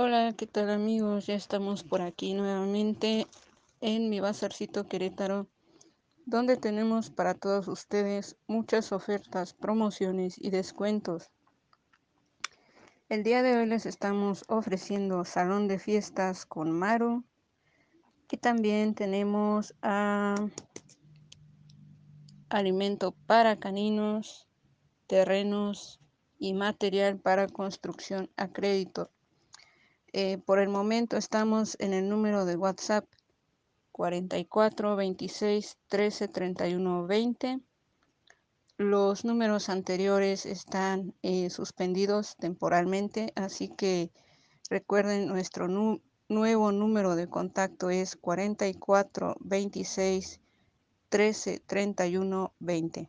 Hola, ¿qué tal amigos? Ya estamos por aquí nuevamente en mi bazarcito Querétaro, donde tenemos para todos ustedes muchas ofertas, promociones y descuentos. El día de hoy les estamos ofreciendo salón de fiestas con Maru y también tenemos a alimento para caninos, terrenos y material para construcción a crédito. Eh, por el momento estamos en el número de WhatsApp 44 26 13 31 20. Los números anteriores están eh, suspendidos temporalmente, así que recuerden nuestro nuevo número de contacto es 44 26 13 31 20.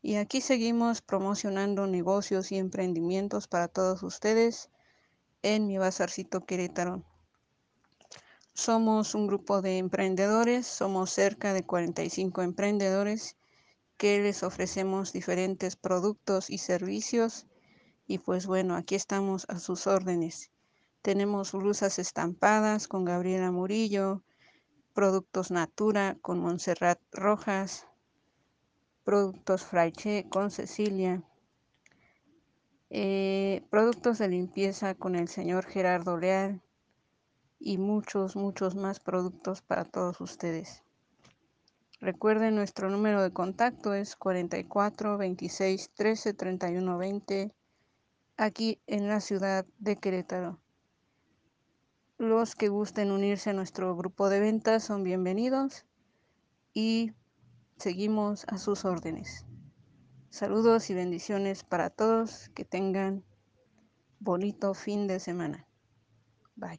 Y aquí seguimos promocionando negocios y emprendimientos para todos ustedes en mi bazarcito Querétaro. Somos un grupo de emprendedores, somos cerca de 45 emprendedores que les ofrecemos diferentes productos y servicios y pues bueno, aquí estamos a sus órdenes. Tenemos blusas estampadas con Gabriela Murillo, productos Natura con Montserrat Rojas, productos Fraiche con Cecilia, eh, productos de limpieza con el señor Gerardo Leal y muchos, muchos más productos para todos ustedes. Recuerden nuestro número de contacto es 44 26 13 31 20 aquí en la ciudad de Querétaro. Los que gusten unirse a nuestro grupo de ventas son bienvenidos y seguimos a sus órdenes. Saludos y bendiciones para todos. Que tengan bonito fin de semana. Bye.